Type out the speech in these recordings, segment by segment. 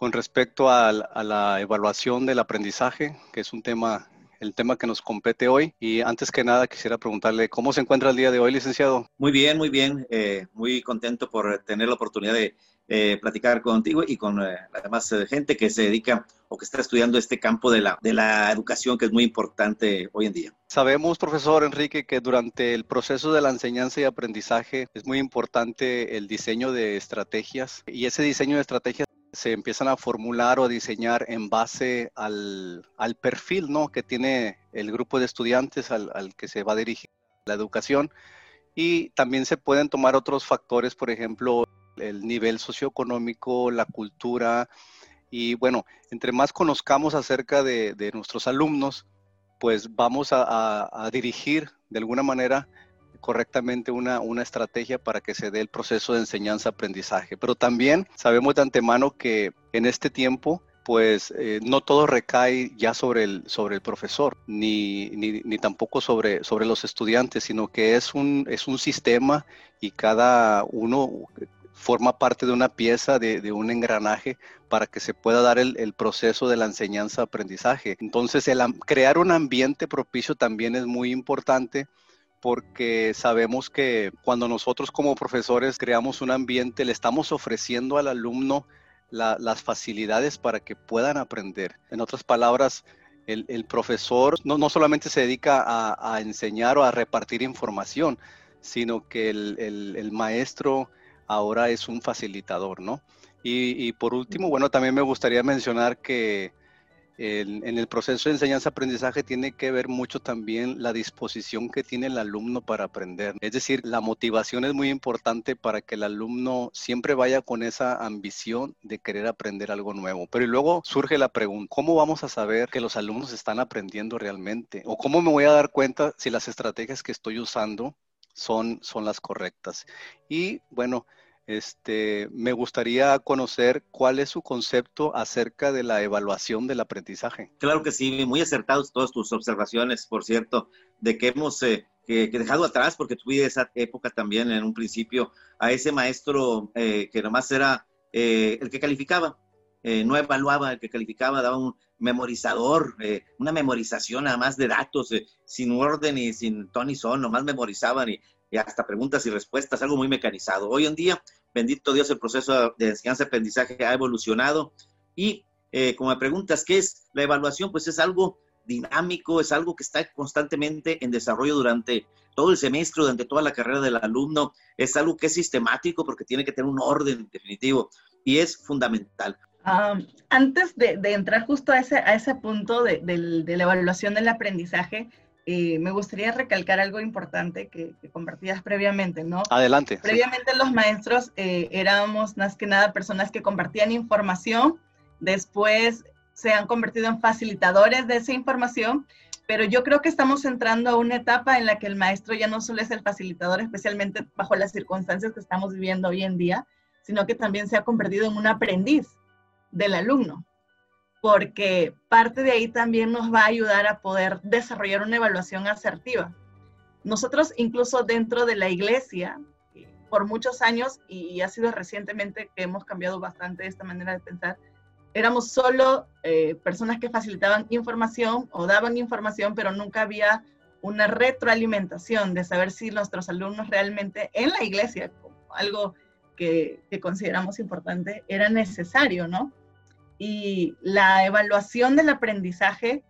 con respecto a, la evaluación del aprendizaje, que es un tema el tema que nos compete hoy. Y antes que nada, quisiera preguntarle cómo se encuentra el día de hoy, licenciado. Muy bien, muy bien. Eh, muy contento por tener la oportunidad de eh, platicar contigo y con eh, la demás gente que se dedica o que está estudiando este campo de la, de la educación que es muy importante hoy en día. Sabemos, profesor Enrique, que durante el proceso de la enseñanza y aprendizaje es muy importante el diseño de estrategias y ese diseño de estrategias se empiezan a formular o a diseñar en base al, perfil ¿no? que tiene el grupo de estudiantes al, al, que se va a dirigir la educación. Y también se pueden tomar otros factores, por ejemplo, el nivel socioeconómico, la cultura. Y bueno, entre más conozcamos acerca de, de nuestros alumnos, pues vamos a, a dirigir de alguna manera correctamente una, una estrategia para que se dé el proceso de enseñanza-aprendizaje. Pero también sabemos de antemano que en este tiempo pues eh, no todo recae ya sobre el, sobre el profesor, ni, ni, ni, tampoco sobre, sobre los estudiantes, sino que es un, es un sistema y cada uno forma parte de una pieza, de, de un engranaje para que se pueda dar el, el proceso de la enseñanza-aprendizaje. Entonces, el, crear un ambiente propicio también es muy importante porque sabemos que cuando nosotros como profesores creamos un ambiente, le estamos ofreciendo al alumno las facilidades para que puedan aprender. En otras palabras, el, profesor no, no, solamente se dedica a, enseñar o a repartir información, sino que el, maestro ahora es un facilitador, ¿no? Y, y, por último, bueno, también me gustaría mencionar que en el proceso de enseñanza-aprendizaje tiene que ver mucho también la disposición que tiene el alumno para aprender. Es decir, la motivación es muy importante para que el alumno siempre vaya con esa ambición de querer aprender algo nuevo. Pero luego surge la pregunta, ¿cómo vamos a saber que los alumnos están aprendiendo realmente? ¿O cómo me voy a dar cuenta si las estrategias que estoy usando son, son las correctas? Y bueno, este, me gustaría conocer cuál es su concepto acerca de la evaluación del aprendizaje. Claro que sí, muy acertados todas tus observaciones, por cierto, de que hemos eh, dejado atrás, porque tuve esa época también en un principio, a ese maestro eh, que nomás era eh, el que calificaba, no evaluaba, el que calificaba daba un memorizador, una memorización nada más de datos, sin orden y sin ton y son, nomás memorizaban y y hasta preguntas y respuestas, algo muy mecanizado. Hoy en día, bendito Dios, el proceso de enseñanza-aprendizaje ha evolucionado y eh, como me preguntas, ¿qué es la evaluación? Pues es algo dinámico, es algo que está constantemente en desarrollo durante todo el semestre, durante toda la carrera del alumno, es algo que es sistemático porque tiene que tener un orden definitivo y es fundamental. antes de, entrar justo a ese, a ese punto de, de la evaluación del aprendizaje, eh, me gustaría recalcar algo importante que, compartías previamente, ¿no? Adelante. Previamente los maestros eh, éramos más que nada personas que compartían información, después se han convertido en facilitadores de esa información, pero yo creo que estamos entrando a una etapa en la que el maestro ya no solo es el facilitador, especialmente bajo las circunstancias que estamos viviendo hoy en día, sino que también se ha convertido en un aprendiz del alumno porque parte de ahí también nos va a ayudar a poder desarrollar una evaluación asertiva. Nosotros incluso dentro de la iglesia, por muchos años, y ha sido recientemente que hemos cambiado bastante esta manera de pensar, éramos solo eh, personas que facilitaban información o daban información, pero nunca había una retroalimentación de saber si nuestros alumnos realmente en la iglesia, algo que, que consideramos importante, era necesario, ¿no? Y la evaluación del aprendizaje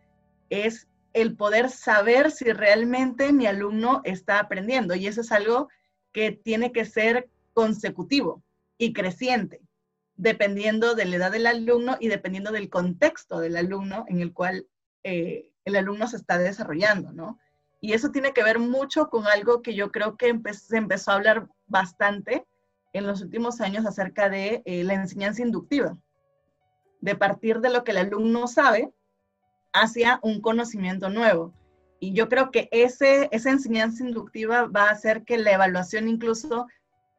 es el poder saber si realmente mi alumno está aprendiendo. Y eso es algo que tiene que ser consecutivo y creciente, dependiendo de la edad del alumno y dependiendo del contexto del alumno en el cual eh, el alumno se está desarrollando, ¿no? Y eso tiene que ver mucho con algo que yo creo que se empezó a hablar bastante en los últimos años acerca de eh, la enseñanza inductiva de partir de lo que el alumno sabe hacia un conocimiento nuevo. Y yo creo que ese, esa enseñanza inductiva va a hacer que la evaluación incluso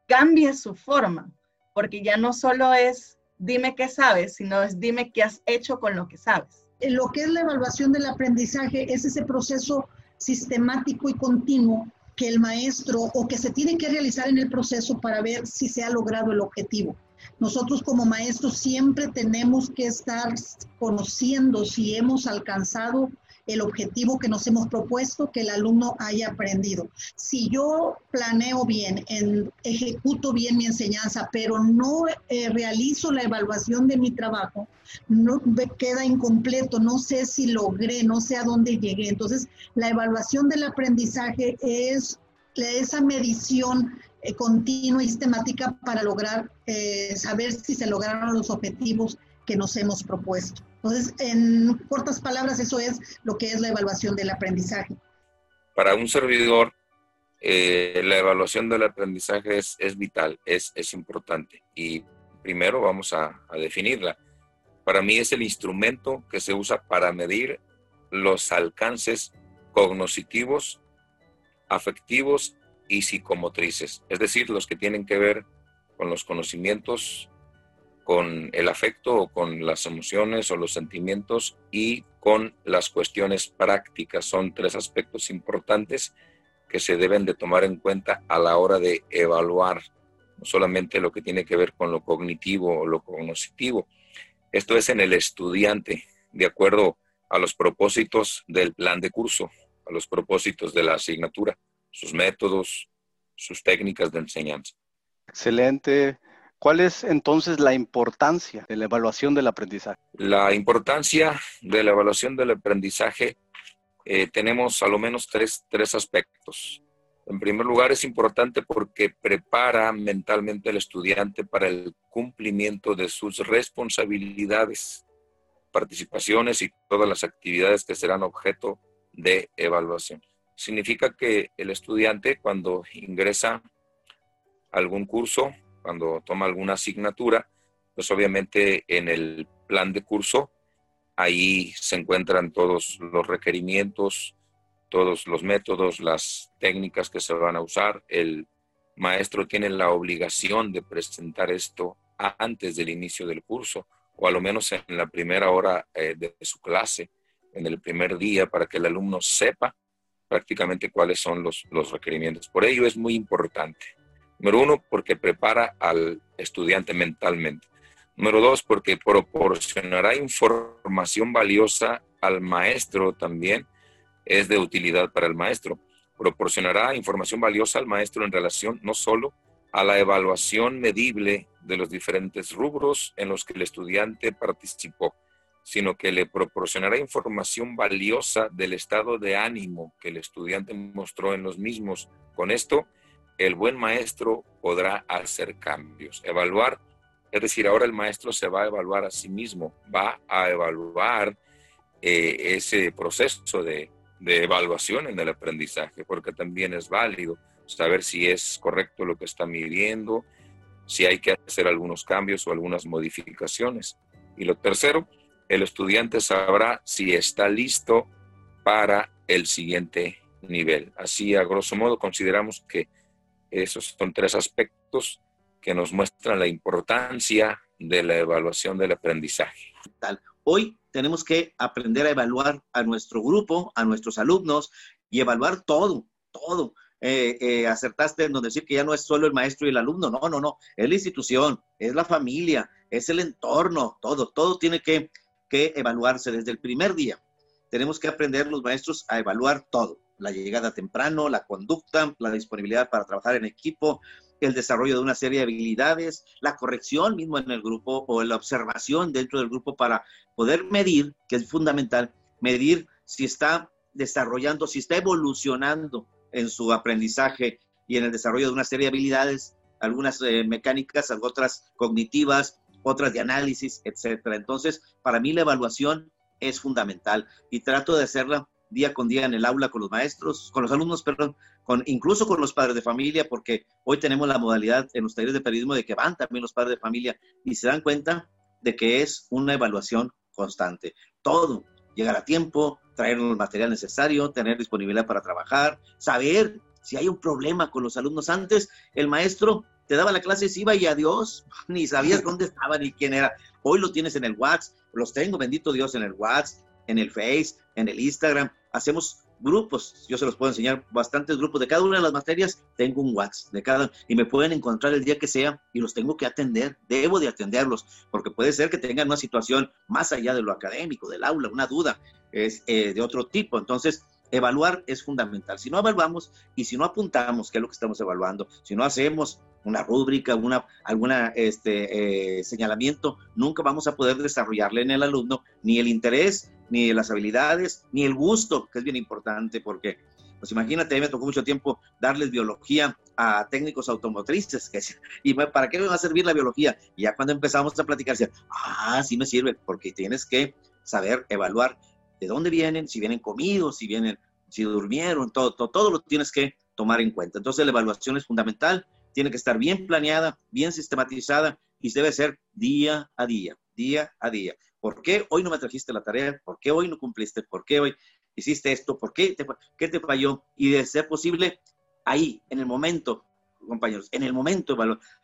cambie su forma, porque ya no solo es dime qué sabes, sino es dime qué has hecho con lo que sabes. Lo que es la evaluación del aprendizaje es ese proceso sistemático y continuo que el maestro o que se tiene que realizar en el proceso para ver si se ha logrado el objetivo. Nosotros como maestros siempre tenemos que estar conociendo si hemos alcanzado el objetivo que nos hemos propuesto, que el alumno haya aprendido. Si yo planeo bien, en, ejecuto bien mi enseñanza, pero no eh, realizo la evaluación de mi trabajo, no queda incompleto, no sé si logré, no sé a dónde llegué. Entonces, la evaluación del aprendizaje es esa medición eh, continua y sistemática para lograr eh, saber si se lograron los objetivos que nos hemos propuesto. Entonces, en cortas palabras, eso es lo que es la evaluación del aprendizaje. Para un servidor, eh, la evaluación del aprendizaje es, es vital, es, es, importante. Y primero vamos a, a definirla. Para mí es el instrumento que se usa para medir los alcances cognitivos, afectivos y psicomotrices, es decir, los que tienen que ver con los conocimientos con el afecto o con las emociones o los sentimientos y con las cuestiones prácticas. Son tres aspectos importantes que se deben de tomar en cuenta a la hora de evaluar no solamente lo que tiene que ver con lo cognitivo o lo cognitivo. Esto es en el estudiante, de acuerdo a los propósitos del plan de curso, a los propósitos de la asignatura, sus métodos, sus técnicas de enseñanza. Excelente. ¿Cuál es entonces la importancia de la evaluación del aprendizaje? La importancia de la evaluación del aprendizaje eh, tenemos a lo menos tres, tres aspectos. En primer lugar, es importante porque prepara mentalmente al estudiante para el cumplimiento de sus responsabilidades, participaciones y todas las actividades que serán objeto de evaluación. Significa que el estudiante cuando ingresa a algún curso cuando toma alguna asignatura, pues obviamente en el plan de curso, ahí se encuentran todos los requerimientos, todos los métodos, las técnicas que se van a usar. El maestro tiene la obligación de presentar esto antes del inicio del curso o a lo menos en la primera hora eh, de su clase, en el primer día, para que el alumno sepa prácticamente cuáles son los, los requerimientos. Por ello es muy importante Número uno, porque prepara al estudiante mentalmente. Número dos, porque proporcionará información valiosa al maestro también. Es de utilidad para el maestro. Proporcionará información valiosa al maestro en relación no solo a la evaluación medible de los diferentes rubros en los que el estudiante participó, sino que le proporcionará información valiosa del estado de ánimo que el estudiante mostró en los mismos. Con esto, el buen maestro podrá hacer cambios, evaluar. Es decir, ahora el maestro se va a evaluar a sí mismo, va a evaluar eh, ese proceso de, de evaluación en el aprendizaje, porque también es válido saber si es correcto lo que está midiendo, si hay que hacer algunos cambios o algunas modificaciones. Y lo tercero, el estudiante sabrá si está listo para el siguiente nivel. Así, a grosso modo, consideramos que esos son tres aspectos que nos muestran la importancia de la evaluación del aprendizaje. Hoy tenemos que aprender a evaluar a nuestro grupo, a nuestros alumnos y evaluar todo, todo. Eh, eh, acertaste en decir que ya no es solo el maestro y el alumno, no, no, no, es la institución, es la familia, es el entorno, todo, todo tiene que, que evaluarse desde el primer día. Tenemos que aprender los maestros a evaluar todo la llegada temprano, la conducta, la disponibilidad para trabajar en equipo, el desarrollo de una serie de habilidades, la corrección mismo en el grupo o la observación dentro del grupo para poder medir, que es fundamental, medir si está desarrollando, si está evolucionando en su aprendizaje y en el desarrollo de una serie de habilidades, algunas eh, mecánicas, otras cognitivas, otras de análisis, etcétera. Entonces, para mí la evaluación es fundamental y trato de hacerla día con día en el aula con los maestros, con los alumnos, perdón, incluso con los padres de familia, porque hoy tenemos la modalidad en los talleres de periodismo de que van también los padres de familia y se dan cuenta de que es una evaluación constante. Todo, llegar a tiempo, traer el material necesario, tener disponibilidad para trabajar, saber si hay un problema con los alumnos. Antes el maestro te daba la clase, se iba y adiós, ni sabías dónde estaba ni quién era. Hoy lo tienes en el WhatsApp, los tengo, bendito Dios, en el WhatsApp, en el Face, en el Instagram, hacemos grupos, yo se los puedo enseñar, bastantes grupos. De cada una de las materias, tengo un WhatsApp de cada, y me pueden encontrar el día que sea y los tengo que atender, debo de atenderlos, porque puede ser que tengan una situación más allá de lo académico, del aula, una duda es eh, de otro tipo, entonces evaluar es fundamental. Si no evaluamos y si no apuntamos qué es lo que estamos evaluando, si no hacemos una rúbrica, una, alguna este, eh, señalamiento, nunca vamos a poder desarrollarle en el alumno ni el interés, ni las habilidades, ni el gusto, que es bien importante porque, pues imagínate, me tocó mucho tiempo darles biología a técnicos automotrices, que, y ¿para qué me va a servir la biología? Y ya cuando empezamos a platicar, decían, ah, sí me sirve, porque tienes que saber evaluar de dónde vienen, si vienen comidos, si vienen, si durmieron, todo, todo, todo lo tienes que tomar en cuenta. Entonces la evaluación es fundamental tiene que estar bien planeada, bien sistematizada y debe ser día a día, día a día. ¿Por qué hoy no me trajiste la tarea? ¿Por qué hoy no cumpliste? ¿Por qué hoy hiciste esto? ¿Por qué te, qué te falló? Y de ser posible, ahí, en el momento, compañeros, en el momento,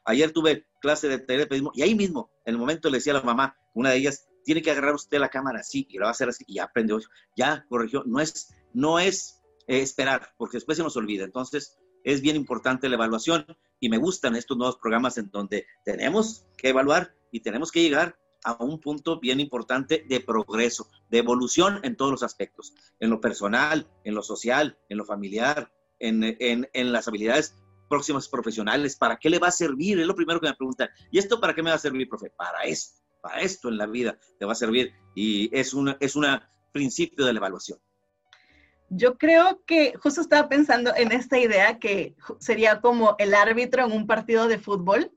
ayer tuve clase de telepedismo y ahí mismo, en el momento le decía a la mamá, una de ellas, tiene que agarrar usted la cámara así y lo va a hacer así y ya aprendió, ya corrigió, no es, no es eh, esperar, porque después se nos olvida. Entonces, es bien importante la evaluación y me gustan estos nuevos programas en donde tenemos que evaluar y tenemos que llegar a un punto bien importante de progreso, de evolución en todos los aspectos, en lo personal, en lo social, en lo familiar, en, en, las habilidades próximas profesionales. ¿Para qué le va a servir? Es lo primero que me preguntan. ¿Y esto para qué me va a servir, profe? Para esto, esto en la vida te va a servir. Y es un es una principio de la evaluación. Yo creo que justo estaba pensando en esta idea que sería como el árbitro en un partido de fútbol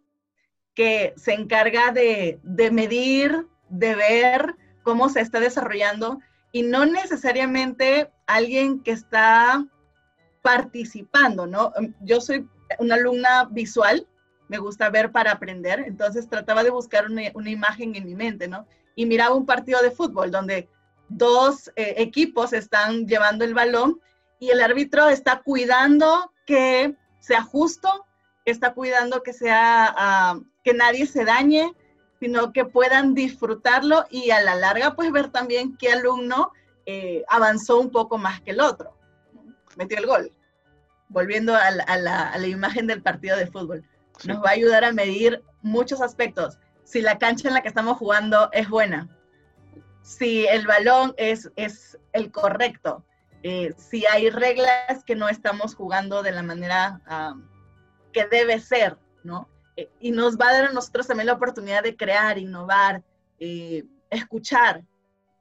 que se encarga de, medir, de ver cómo se está desarrollando y no necesariamente alguien que está participando, ¿no? Yo soy una alumna visual, me gusta ver para aprender, entonces trataba de buscar una, imagen en mi mente, ¿no? Y miraba un partido de fútbol donde dos eh, equipos están llevando el balón y el árbitro está cuidando que sea justo, está cuidando que sea ah, que nadie se dañe, sino que puedan disfrutarlo y a la larga pues ver también qué alumno eh, avanzó un poco más que el otro, metió el gol. Volviendo a la, imagen del partido de fútbol, nos va a ayudar a medir muchos aspectos. Si la cancha en la que estamos jugando es buena, si el balón es, es el correcto, eh, si hay reglas que no estamos jugando de la manera que debe ser, ¿no? Eh, y nos va a dar a nosotros también la oportunidad de crear, innovar, eh, escuchar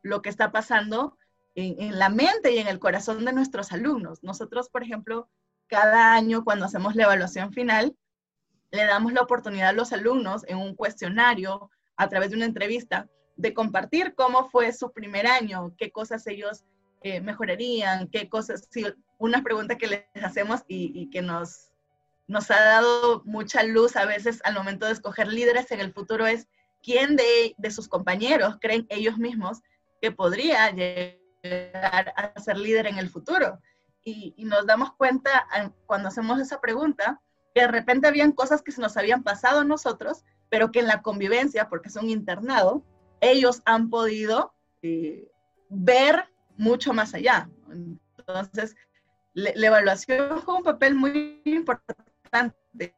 lo que está pasando en, la mente y en el corazón de nuestros alumnos. Nosotros, por ejemplo, cada año cuando hacemos la evaluación final, le damos la oportunidad a los alumnos en un cuestionario, a través de una entrevista, de compartir cómo fue su primer año, qué cosas ellos eh, mejorarían, qué cosas, sí, una pregunta que les hacemos y, que nos, nos ha dado mucha luz a veces al momento de escoger líderes en el futuro es quién de, de sus compañeros creen ellos mismos que podría llegar a ser líder en el futuro. Y, y, nos damos cuenta cuando hacemos esa pregunta de repente habían cosas que se nos habían pasado a nosotros, pero que en la convivencia, porque es un internado, ellos han podido eh, ver mucho más allá. Entonces, la evaluación juega un papel muy importante.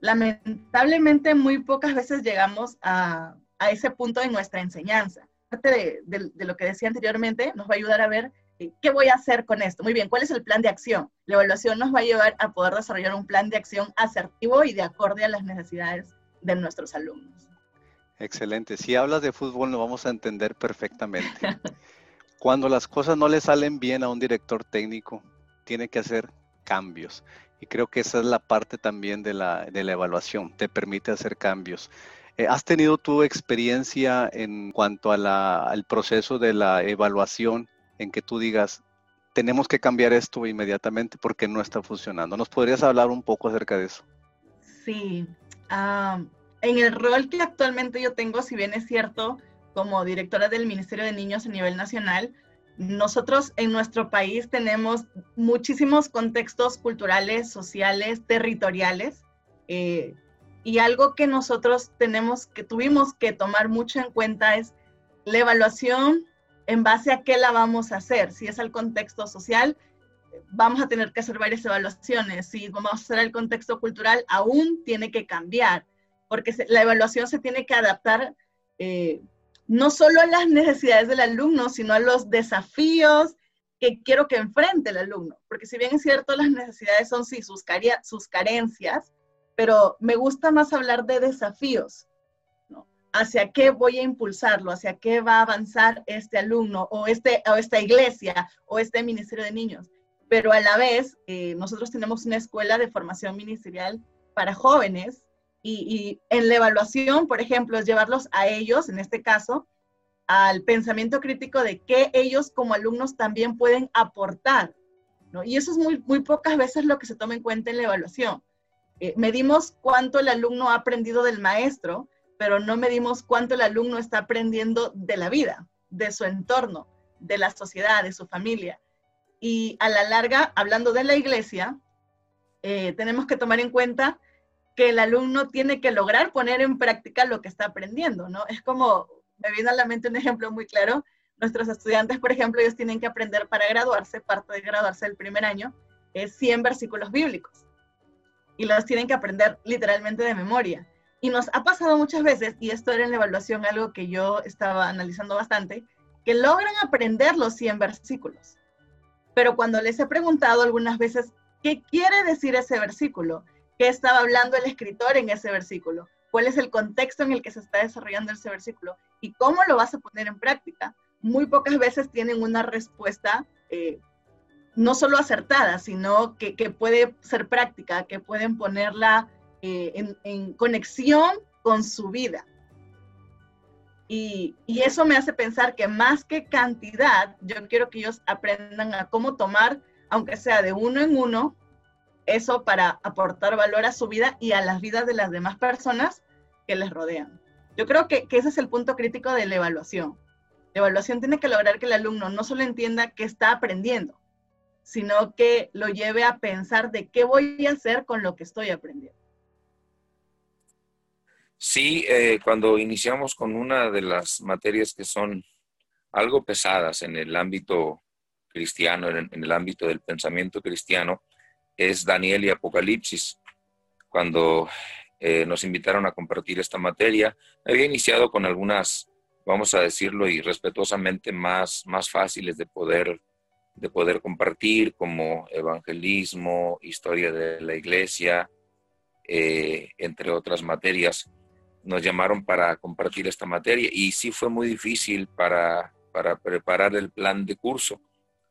Lamentablemente, muy pocas veces llegamos a, ese punto en nuestra enseñanza. Parte de, lo que decía anteriormente, nos va a ayudar a ver qué voy a hacer con esto. Muy bien, ¿cuál es el plan de acción? La evaluación nos va a llevar a poder desarrollar un plan de acción asertivo y de acorde a las necesidades de nuestros alumnos. Excelente. Si hablas de fútbol, lo vamos a entender perfectamente. Cuando las cosas no le salen bien a un director técnico, tiene que hacer cambios. Y creo que esa es la parte también de la, de la evaluación, te permite hacer cambios. Eh, ¿Has tenido tu experiencia en cuanto al proceso de la evaluación en que tú digas, tenemos que cambiar esto inmediatamente porque no está funcionando? ¿Nos podrías hablar un poco acerca de eso? Sí. En el rol que actualmente yo tengo, si bien es cierto, como directora del Ministerio de Niños a nivel nacional, nosotros en nuestro país tenemos muchísimos contextos culturales, sociales, territoriales, eh, y algo que nosotros tenemos, que tuvimos que tomar mucho en cuenta es la evaluación en base a qué la vamos a hacer, si es al contexto social, vamos a tener que hacer varias evaluaciones. Si vamos a hacer el contexto cultural, aún tiene que cambiar, porque la evaluación se tiene que adaptar eh, no solo a las necesidades del alumno, sino a los desafíos que quiero que enfrente el alumno. Porque si bien es cierto, las necesidades son sí sus, sus carencias, pero me gusta más hablar de desafíos. ¿Hacia qué voy a impulsarlo? ¿Hacia qué va a avanzar este alumno o, este, o esta iglesia o este ministerio de niños? Pero a la vez, eh, nosotros tenemos una escuela de formación ministerial para jóvenes y, en la evaluación, por ejemplo, es llevarlos a ellos, en este caso, al pensamiento crítico de qué ellos como alumnos también pueden aportar. Y eso es muy, muy pocas veces lo que se toma en cuenta en la evaluación. Eh, medimos cuánto el alumno ha aprendido del maestro, pero no medimos cuánto el alumno está aprendiendo de la vida, de su entorno, de la sociedad, de su familia. Y a la larga, hablando de la iglesia, eh, tenemos que tomar en cuenta que el alumno tiene que lograr poner en práctica lo que está aprendiendo, ¿no? Es como, me viene a la mente un ejemplo muy claro, nuestros estudiantes, por ejemplo, ellos tienen que aprender para graduarse, parte de graduarse el primer año, es 100 versículos bíblicos y los tienen que aprender literalmente de memoria. Y nos ha pasado muchas veces, y esto era en la evaluación algo que yo estaba analizando bastante, que logran aprender los 100 versículos. Pero cuando les he preguntado algunas veces, ¿qué quiere decir ese versículo? ¿Qué estaba hablando el escritor en ese versículo? ¿Cuál es el contexto en el que se está desarrollando ese versículo? ¿Y cómo lo vas a poner en práctica? Muy pocas veces tienen una respuesta eh, no solo acertada, sino que, puede ser práctica, que pueden ponerla eh, en, conexión con su vida. Y, y, eso me hace pensar que más que cantidad, yo quiero que ellos aprendan a cómo tomar, aunque sea de uno en uno, eso para aportar valor a su vida y a las vidas de las demás personas que les rodean. Yo creo que, que ese es el punto crítico de la evaluación. La evaluación tiene que lograr que el alumno no solo entienda que está aprendiendo, sino que lo lleve a pensar de qué voy a hacer con lo que estoy aprendiendo. Sí, eh, cuando iniciamos con una de las materias que son algo pesadas en el ámbito cristiano, en, el ámbito del pensamiento cristiano, es Daniel y Apocalipsis. Cuando eh, nos invitaron a compartir esta materia, había iniciado con algunas, vamos a decirlo y respetuosamente, más, más fáciles de poder de poder compartir como evangelismo, historia de la iglesia, eh, entre otras materias. Nos llamaron para compartir esta materia y sí fue muy difícil para, para preparar el plan de curso.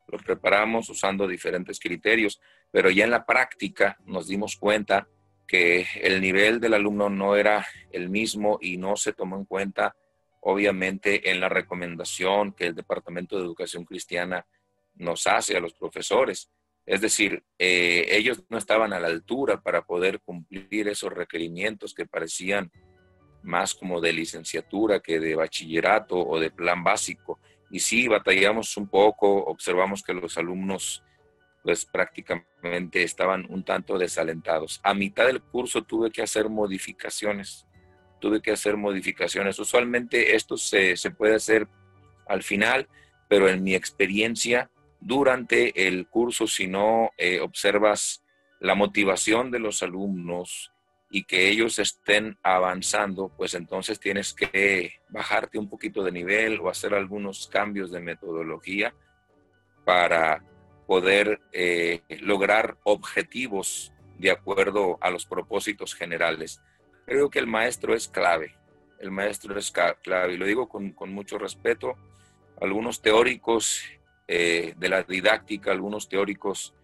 Lo preparamos usando diferentes criterios, pero ya en la práctica nos dimos cuenta que el nivel del alumno no era el mismo y no se tomó en cuenta, obviamente, en la recomendación que el Departamento de Educación Cristiana nos hace a los profesores. Es decir, eh, ellos no estaban a la altura para poder cumplir esos requerimientos que parecían más como de licenciatura que de bachillerato o de plan básico. Y sí, batallamos un poco, observamos que los alumnos pues prácticamente estaban un tanto desalentados. A mitad del curso tuve que hacer modificaciones, tuve que hacer modificaciones. Usualmente esto se, se puede hacer al final, pero en mi experiencia durante el curso, si no eh, observas la motivación de los alumnos y que ellos estén avanzando, pues entonces tienes que bajarte un poquito de nivel o hacer algunos cambios de metodología para poder eh, lograr objetivos de acuerdo a los propósitos generales. Creo que el maestro es clave, el maestro es clave y lo digo con, con mucho respeto. Algunos teóricos eh, de la didáctica, algunos teóricos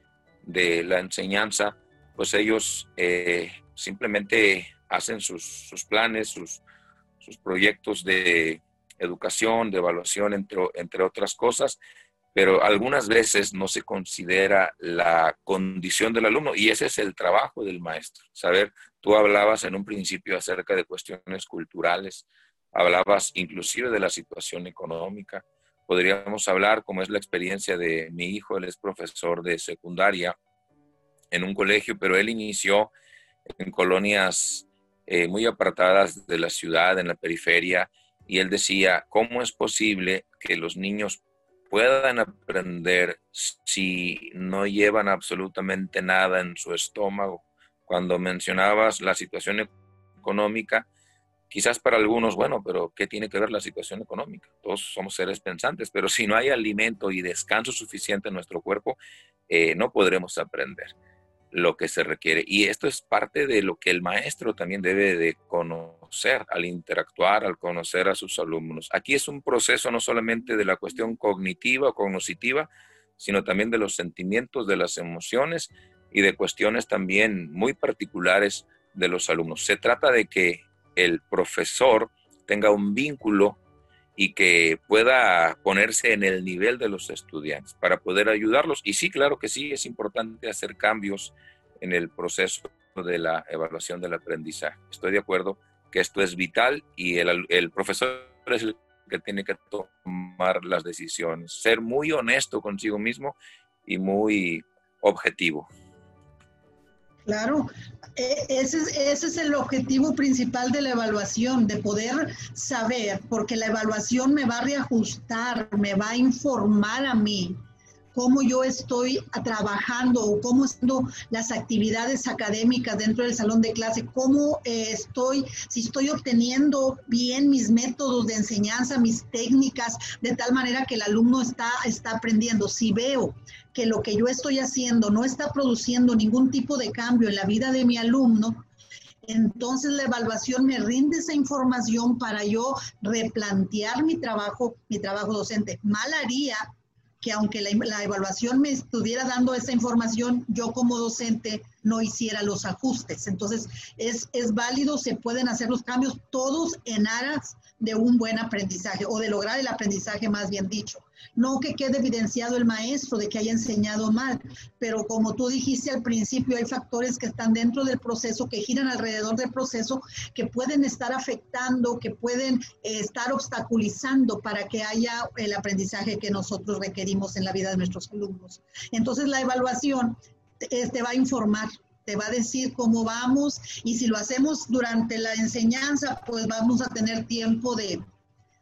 de la enseñanza, pues ellos eh, simplemente hacen sus, planes, sus, sus, proyectos de educación, de evaluación, entre, entre otras cosas, pero algunas veces no se considera la condición del alumno y ese es el trabajo del maestro. Saber, tú hablabas en un principio acerca de cuestiones culturales, hablabas inclusive de la situación económica, podríamos hablar, como es la experiencia de mi hijo, él es profesor de secundaria en un colegio, pero él inició en colonias eh, muy apartadas de la ciudad, en la periferia, y él decía, ¿cómo es posible que los niños puedan aprender si no llevan absolutamente nada en su estómago. Cuando mencionabas la situación económica, quizás para algunos, bueno, pero ¿qué tiene que ver la situación económica? Todos somos seres pensantes, pero si no hay alimento y descanso suficiente en nuestro cuerpo, eh, no podremos aprender lo que se requiere. Y esto es parte de lo que el maestro también debe de conocer al interactuar, al conocer a sus alumnos. Aquí es un proceso no solamente de la cuestión cognitiva o cognoscitiva, sino también de los sentimientos, de las emociones y de cuestiones también muy particulares de los alumnos. Se trata de que el profesor tenga un vínculo y que pueda ponerse en el nivel de los estudiantes para poder ayudarlos. Y sí, claro que sí, es importante hacer cambios en el proceso de la evaluación del aprendizaje. Estoy de acuerdo que esto es vital y el, el profesor es el que tiene que tomar las decisiones, ser muy honesto consigo mismo y muy objetivo. Claro, e, ese es, ese es el objetivo principal de la evaluación, de poder saber, porque la evaluación me va a reajustar, me va a informar a mí cómo yo estoy trabajando o cómo haciendo las actividades académicas dentro del salón de clase, cómo eh, estoy, si estoy obteniendo bien mis métodos de enseñanza, mis técnicas, de tal manera que el alumno está, está aprendiendo. Si veo que lo que yo estoy haciendo no está produciendo ningún tipo de cambio en la vida de mi alumno, entonces la evaluación me rinde esa información para yo replantear mi trabajo, mi trabajo docente. Mal haría que aunque la, evaluación me estuviera dando esa información, yo como docente no hiciera los ajustes. Entonces, es, es válido, se pueden hacer los cambios todos en aras de un buen aprendizaje o de lograr el aprendizaje más bien dicho. No que quede evidenciado el maestro de que haya enseñado mal, pero como tú dijiste al principio, hay factores que están dentro del proceso, que giran alrededor del proceso, que pueden estar afectando, que pueden eh, estar obstaculizando para que haya el aprendizaje que nosotros requerimos en la vida de nuestros alumnos. Entonces la evaluación te va a informar, te va a decir cómo vamos y si lo hacemos durante la enseñanza, pues vamos a tener tiempo de,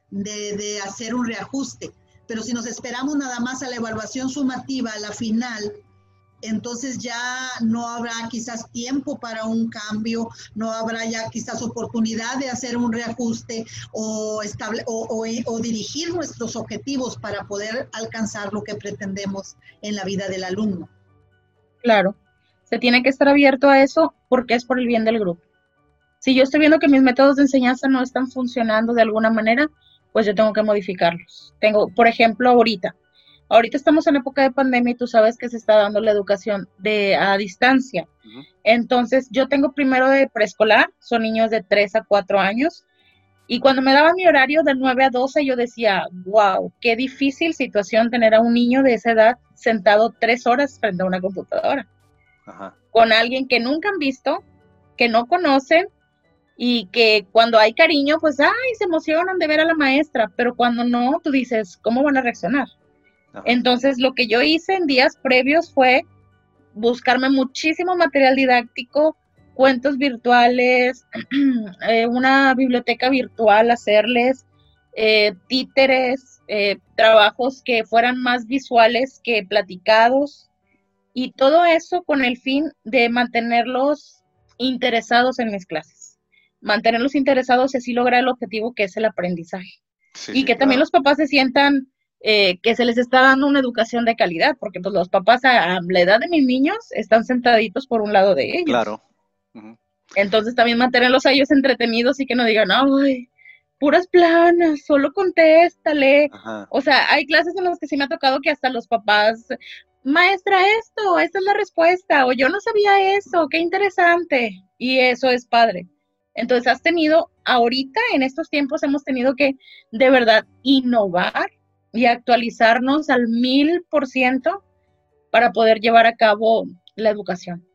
de, hacer un reajuste. Pero si nos esperamos nada más a la evaluación sumativa, a la final, entonces ya no habrá quizás tiempo para un cambio, no habrá ya quizás oportunidad de hacer un reajuste o, estable, o, o, dirigir nuestros objetivos para poder alcanzar lo que pretendemos en la vida del alumno. Claro, se tiene que estar abierto a eso porque es por el bien del grupo. Si yo estoy viendo que mis métodos de enseñanza no están funcionando de alguna manera, pues yo tengo que modificarlos. Tengo, por ejemplo, ahorita, ahorita estamos en época de pandemia y tú sabes que se está dando la educación de a distancia. Entonces, yo tengo primero de preescolar, son niños de 3 a 4 años, y cuando me daba mi horario de 9 a 12, yo decía, wow, qué difícil situación tener a un niño de esa edad sentado tres horas frente a una computadora. Con alguien que nunca han visto, que no conocen y que cuando hay cariño, pues, ay, se emocionan de ver a la maestra, pero cuando no, tú dices, ¿cómo van a reaccionar? Entonces, lo que yo hice en días previos fue buscarme muchísimo material didáctico, cuentos virtuales, eh, una biblioteca virtual, hacerles eh, títeres, eh, trabajos que fueran más visuales que platicados. Y todo eso con el fin de mantenerlos interesados en mis clases, mantenerlos interesados y así lograr el objetivo que es el aprendizaje. y que también los papás se sientan que se les está dando una educación de calidad, porque pues, los papás a, a, la edad de mis niños están sentaditos por un lado de ellos. Claro. Entonces también mantenerlos a ellos entretenidos y que no digan, ay, puras planas, solo contéstale. O sea, hay clases en las que sí me ha tocado que hasta los papás, maestra, esto, esta es la respuesta, o yo no sabía eso, qué interesante. Y eso es padre. Entonces has tenido, ahorita en estos tiempos hemos tenido que de verdad innovar y actualizarnos al mil por ciento para poder llevar a cabo la educación.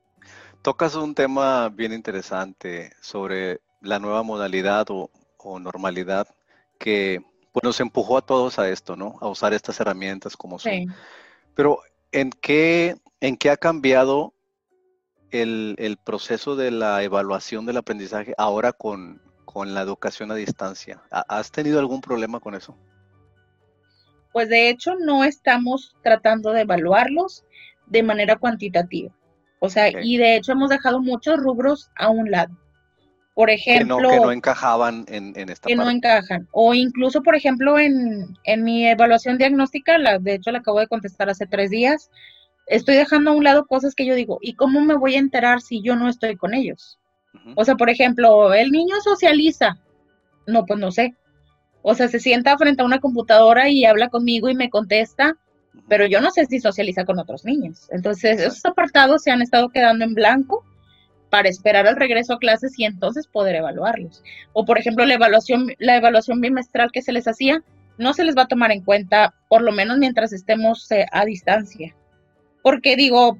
Tocas un tema bien interesante sobre la nueva modalidad o, normalidad que pues, nos empujó a todos a esto, ¿no? A usar estas herramientas como son. Pero ¿en qué, ¿en qué ha cambiado el, proceso de la evaluación del aprendizaje ahora con, con la educación a distancia? ¿Has tenido algún problema con eso? pues de hecho no estamos tratando de evaluarlos de manera cuantitativa. O sea, y de hecho hemos dejado muchos rubros a un lado. Por ejemplo... Que no, encajaban en, en esta Que no encajan. O incluso, por ejemplo, en, mi evaluación diagnóstica, la, de hecho la acabo de contestar hace tres días, estoy dejando a un lado cosas que yo digo, ¿y cómo me voy a enterar si yo no estoy con ellos? O sea, por ejemplo, el niño socializa. No, pues no sé. O sea, se sienta frente a una computadora y habla conmigo y me contesta, pero yo no sé si socializa con otros niños. Entonces, esos apartados se han estado quedando en blanco para esperar al regreso a clases y entonces poder evaluarlos. O por ejemplo, la evaluación, la evaluación bimestral que se les hacía, no se les va a tomar en cuenta, por lo menos mientras estemos eh, a distancia. Porque digo,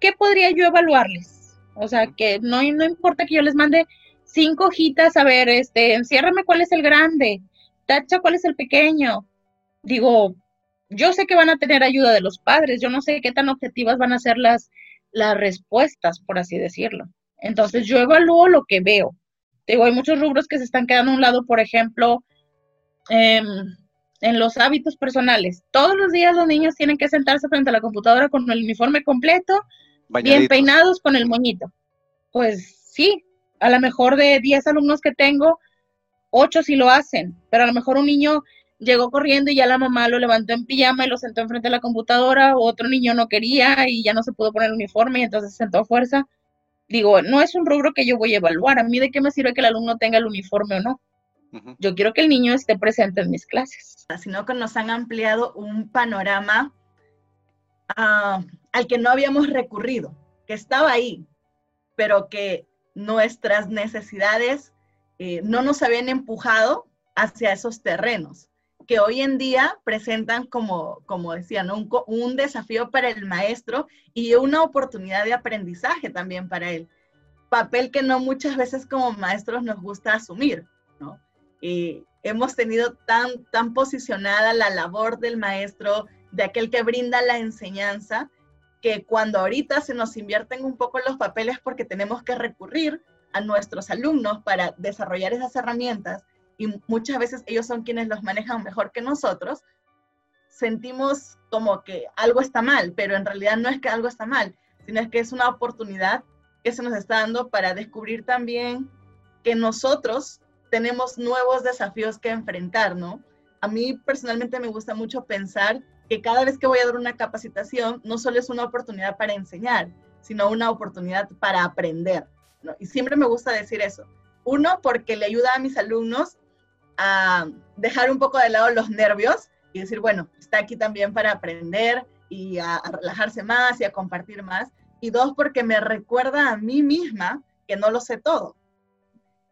¿qué podría yo evaluarles? O sea, que no, no importa que yo les mande cinco hojitas, a ver, este, enciérrame cuál es el grande, tacha cuál es el pequeño. Digo, yo sé que van a tener ayuda de los padres, yo no sé qué tan objetivas van a ser las, las respuestas, por así decirlo. Entonces yo evalúo lo que veo. Digo, hay muchos rubros que se están quedando a un lado, por ejemplo, em, en los hábitos personales. Todos los días los niños tienen que sentarse frente a la computadora con el uniforme completo, bien peinados con el moñito. Pues sí, a lo mejor de 10 alumnos que tengo, 8 sí lo hacen, pero a lo mejor un niño llegó corriendo y ya la mamá lo levantó en pijama y lo sentó enfrente de la computadora, otro niño no quería y ya no se pudo poner el uniforme y entonces se sentó a fuerza digo, no es un rubro que yo voy a evaluar. A mí de qué me sirve que el alumno tenga el uniforme o no. Yo quiero que el niño esté presente en mis clases. Sino que nos han ampliado un panorama ah, al que no habíamos recurrido, que estaba ahí, pero que nuestras necesidades eh, no nos habían empujado hacia esos terrenos que hoy en día presentan como, como decía, un, un, desafío para el maestro y una oportunidad de aprendizaje también para él. Papel que no muchas veces como maestros nos gusta asumir, ¿no? Y hemos tenido tan, tan posicionada la labor del maestro, de aquel que brinda la enseñanza, que cuando ahorita se nos invierten un poco los papeles porque tenemos que recurrir a nuestros alumnos para desarrollar esas herramientas, y muchas veces ellos son quienes los manejan mejor que nosotros, sentimos como que algo está mal, pero en realidad no es que algo está mal, sino es que es una oportunidad que se nos está dando para descubrir también que nosotros tenemos nuevos desafíos que enfrentar, ¿no? A mí personalmente me gusta mucho pensar que cada vez que voy a dar una capacitación, no solo es una oportunidad para enseñar, sino una oportunidad para aprender. ¿no? Y siempre me gusta decir eso. Uno, porque le ayuda a mis alumnos a dejar un poco de lado los nervios y decir, bueno, está aquí también para aprender y a, relajarse más y a compartir más. Y dos, porque me recuerda a mí misma que no lo sé todo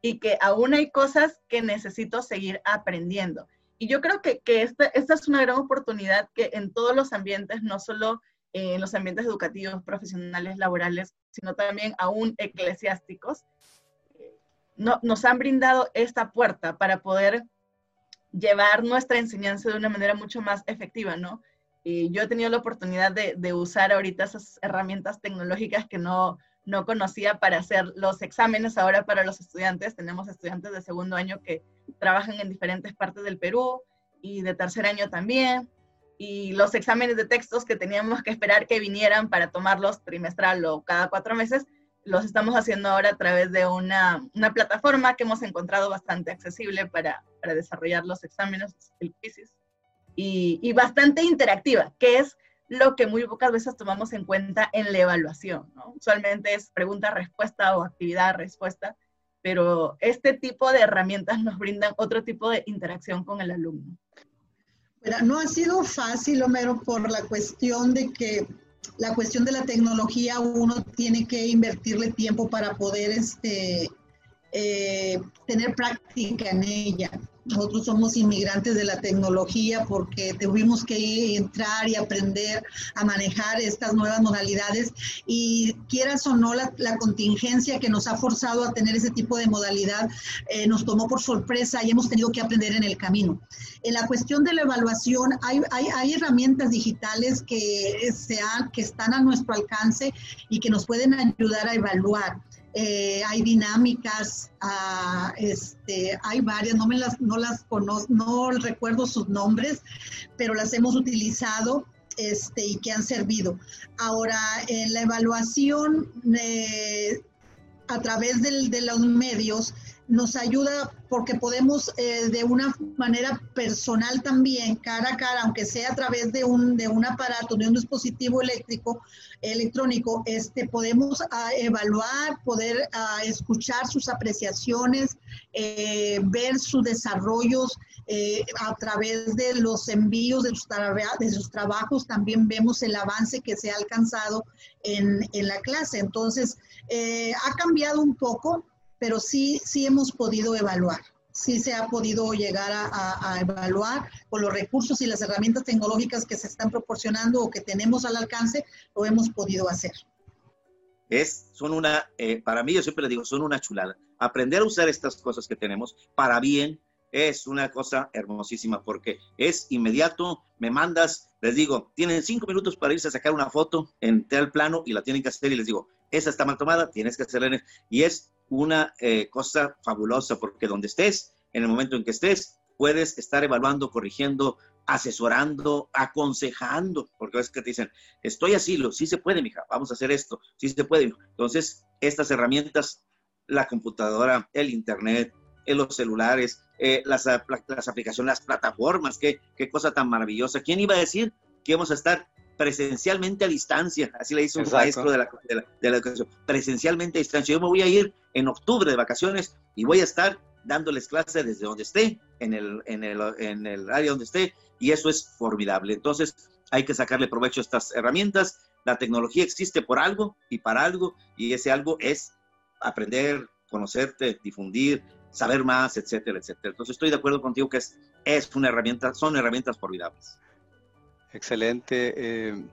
y que aún hay cosas que necesito seguir aprendiendo. Y yo creo que, que esta, esta es una gran oportunidad que en todos los ambientes, no solo en los ambientes educativos, profesionales, laborales, sino también aún eclesiásticos, no, nos han brindado esta puerta para poder llevar nuestra enseñanza de una manera mucho más efectiva, ¿no? Yo he tenido la oportunidad de, usar ahorita esas herramientas tecnológicas que no, no conocía para hacer los exámenes ahora para los estudiantes. Tenemos estudiantes de segundo año que trabajan en diferentes partes del Perú y de tercer año también. Y los exámenes de textos que teníamos que esperar que vinieran para tomarlos trimestral o cada cuatro meses, los estamos haciendo ahora a través de una, plataforma que hemos encontrado bastante accesible para, desarrollar los exámenes, el quizzes, y, bastante interactiva, que es lo que muy pocas veces tomamos en cuenta en la evaluación. Usualmente es pregunta-respuesta o actividad-respuesta, pero este tipo de herramientas nos brindan otro tipo de interacción con el alumno. no ha sido fácil, Homero, por la cuestión de que la cuestión de la tecnología uno tiene que invertirle tiempo para poder este, eh, tener práctica en ella. Nosotros somos inmigrantes de la tecnología porque tuvimos que entrar y aprender a manejar estas nuevas modalidades y quieras o no la, contingencia que nos ha forzado a tener ese tipo de modalidad eh, nos tomó por sorpresa y hemos tenido que aprender en el camino. En la cuestión de la evaluación hay, hay, herramientas digitales que, sean, que están a nuestro alcance y que nos pueden ayudar a evaluar eh, hay dinámicas, ah, este, hay varias, no me las, no las conozco, no recuerdo sus nombres, pero las hemos utilizado este, y que han servido. Ahora, en la evaluación eh, a través de los medios, nos ayuda porque podemos eh, de una manera personal también, cara a cara, aunque sea a través de un, de un aparato, de un dispositivo eléctrico, electrónico, este, podemos ah, evaluar, poder ah, escuchar sus apreciaciones, eh, ver sus desarrollos eh, a través de los envíos de sus, de sus trabajos, también vemos el avance que se ha alcanzado en, en la clase. Entonces, ha cambiado un poco, pero sí, sí hemos podido evaluar, sí se ha podido llegar a, evaluar con los recursos y las herramientas tecnológicas que se están proporcionando o que tenemos al alcance, lo hemos podido hacer. Es, son una, eh, para mí yo siempre le digo, son una chulada. Aprender a usar estas cosas que tenemos para bien es una cosa hermosísima porque es inmediato, me mandas, les digo, tienen cinco minutos para irse a sacar una foto en tal plano y la tienen que hacer y les digo, esa está mal tomada, tienes que hacerla. Y es una eh, cosa fabulosa, porque donde estés, en el momento en que estés, puedes estar evaluando, corrigiendo, asesorando, aconsejando, porque a veces que te dicen, estoy así, lo, sí se puede, mija, vamos a hacer esto, sí se puede. Entonces, estas herramientas, la computadora, el internet, en los celulares, eh, las, aplicaciones, las plataformas, qué, qué cosa tan maravillosa. ¿Quién iba a decir que íbamos a estar presencialmente a distancia, así le dice un maestro de la, de, la, educación, presencialmente a distancia. Yo me voy a ir en octubre de vacaciones y voy a estar dándoles clase desde donde esté, en el, en el, en el área donde esté, y eso es formidable. Entonces, hay que sacarle provecho a estas herramientas. La tecnología existe por algo y para algo, y ese algo es aprender, conocerte, difundir, saber más, etcétera, etcétera. Entonces, estoy de acuerdo contigo que es, es una herramienta, son herramientas formidables. Excelente. Eh,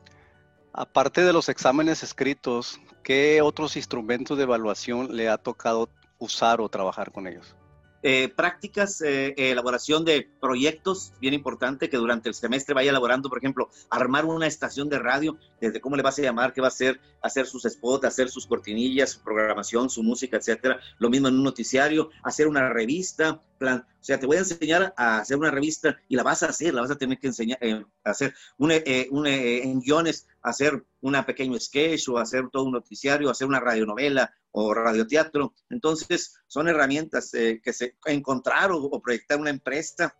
aparte de los exámenes escritos, ¿qué otros instrumentos de evaluación le ha tocado usar o trabajar con ellos? Eh, prácticas, eh, elaboración de proyectos, bien importante, que durante el semestre vaya elaborando, por ejemplo, armar una estación de radio, desde cómo le vas a llamar, qué va a hacer, hacer sus spots, hacer sus cortinillas, su programación, su música, etcétera. Lo mismo en un noticiario, hacer una revista, plan. O sea, te voy a enseñar a hacer una revista y la vas a hacer, la vas a tener que enseñar eh, a hacer un, un en guiones, hacer una pequeño sketch o hacer todo un noticiario, hacer una radionovela, o radioteatro. Entonces, son herramientas eh, que se encontrar o, proyectar una empresa.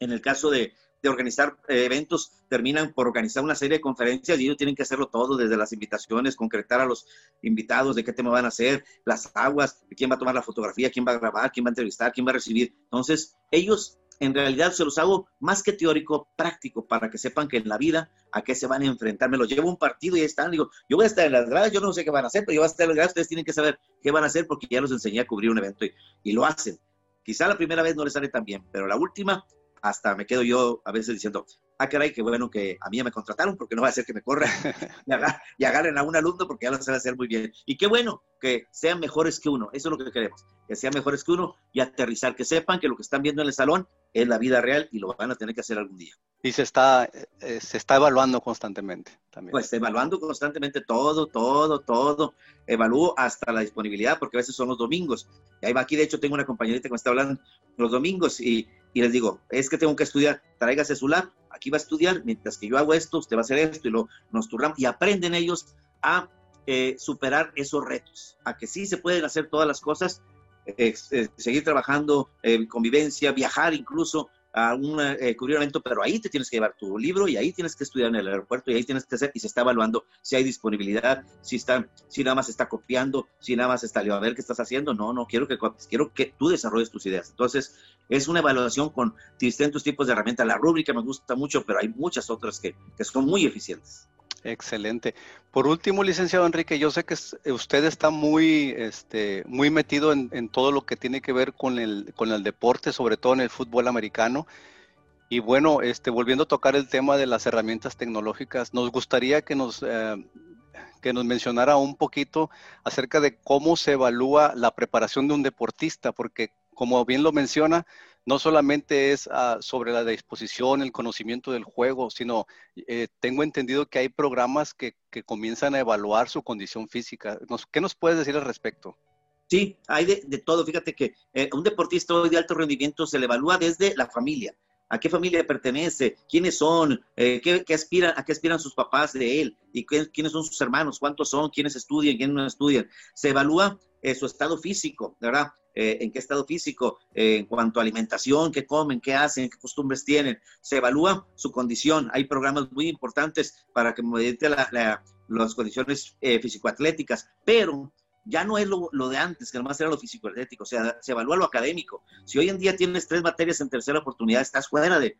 En el caso de, organizar eh, eventos, terminan por organizar una serie de conferencias y ellos tienen que hacerlo todo, desde las invitaciones, concretar a los invitados de qué tema van a hacer, las aguas, quién va a tomar la fotografía, quién va a grabar, quién va a entrevistar, quién va a recibir. Entonces, ellos en realidad se los hago más que teórico, práctico, para que sepan que en la vida a qué se van a enfrentar. Me los llevo un partido y están. Digo, yo voy a estar en las gradas, yo no sé qué van a hacer, pero yo voy a estar en las gradas, ustedes tienen que saber qué van a hacer porque ya los enseñé a cubrir un evento y, lo hacen. Quizá la primera vez no les sale tan bien, pero la última, hasta me quedo yo a veces diciendo, ah, caray, qué bueno que a mí ya me contrataron porque no va a ser que me corran y, agarren a un alumno porque ya lo saben hacer muy bien. Y qué bueno que sean mejores que uno, eso es lo que queremos, que sean mejores que uno y aterrizar, que sepan que lo que están viendo en el salón es la vida real y lo van a tener que hacer algún día. Y se está, eh, se está evaluando constantemente también. Pues evaluando constantemente todo, todo, todo. Evalúo hasta la disponibilidad porque a veces son los domingos. Y ahí va, aquí de hecho tengo una compañerita que me está hablando los domingos y, y les digo, es que tengo que estudiar, tráigase su lab, aquí va a estudiar, mientras que yo hago esto, usted va a hacer esto y lo, nos turnamos y aprenden ellos a eh, superar esos retos, a que sí se pueden hacer todas las cosas eh, seguir trabajando, eh, convivencia, viajar incluso a un eh, pero ahí te tienes que llevar tu libro y ahí tienes que estudiar en el aeropuerto y ahí tienes que hacer y se está evaluando si hay disponibilidad, si está, si nada más está copiando, si nada más está a ver qué estás haciendo. No, no quiero que quiero que tú desarrolles tus ideas. Entonces, es una evaluación con distintos tipos de herramientas. La rúbrica me gusta mucho, pero hay muchas otras que, que son muy eficientes. Excelente. Por último, licenciado Enrique, yo sé que usted está muy, este, muy metido en, todo lo que tiene que ver con el, con el deporte, sobre todo en el fútbol americano. Y bueno, este, volviendo a tocar el tema de las herramientas tecnológicas, nos gustaría que nos, eh, que nos mencionara un poquito acerca de cómo se evalúa la preparación de un deportista, porque como bien lo menciona, no solamente es ah, sobre la disposición, el conocimiento del juego, sino eh, tengo entendido que hay programas que, comienzan a evaluar su condición física. ¿Qué nos puedes decir al respecto? Sí, hay de, todo. Fíjate que eh, un deportista de alto rendimiento se le evalúa desde la familia. ¿A qué familia pertenece? ¿Quiénes son? Eh, ¿qué, aspiran, ¿A qué aspiran sus papás de él? ¿Y quiénes son sus hermanos? ¿Cuántos son? ¿Quiénes estudian? ¿Quiénes no estudian? Se evalúa eh, su estado físico, ¿verdad? En qué estado físico, en cuanto a alimentación, qué comen, qué hacen, qué costumbres tienen. Se evalúa su condición. Hay programas muy importantes para que mediante las condiciones físico-atléticas, pero ya no es lo, de antes, que nomás era lo físico-atlético, o sea, se evalúa lo académico. Si hoy en día tienes tres materias en tercera oportunidad, estás fuera de,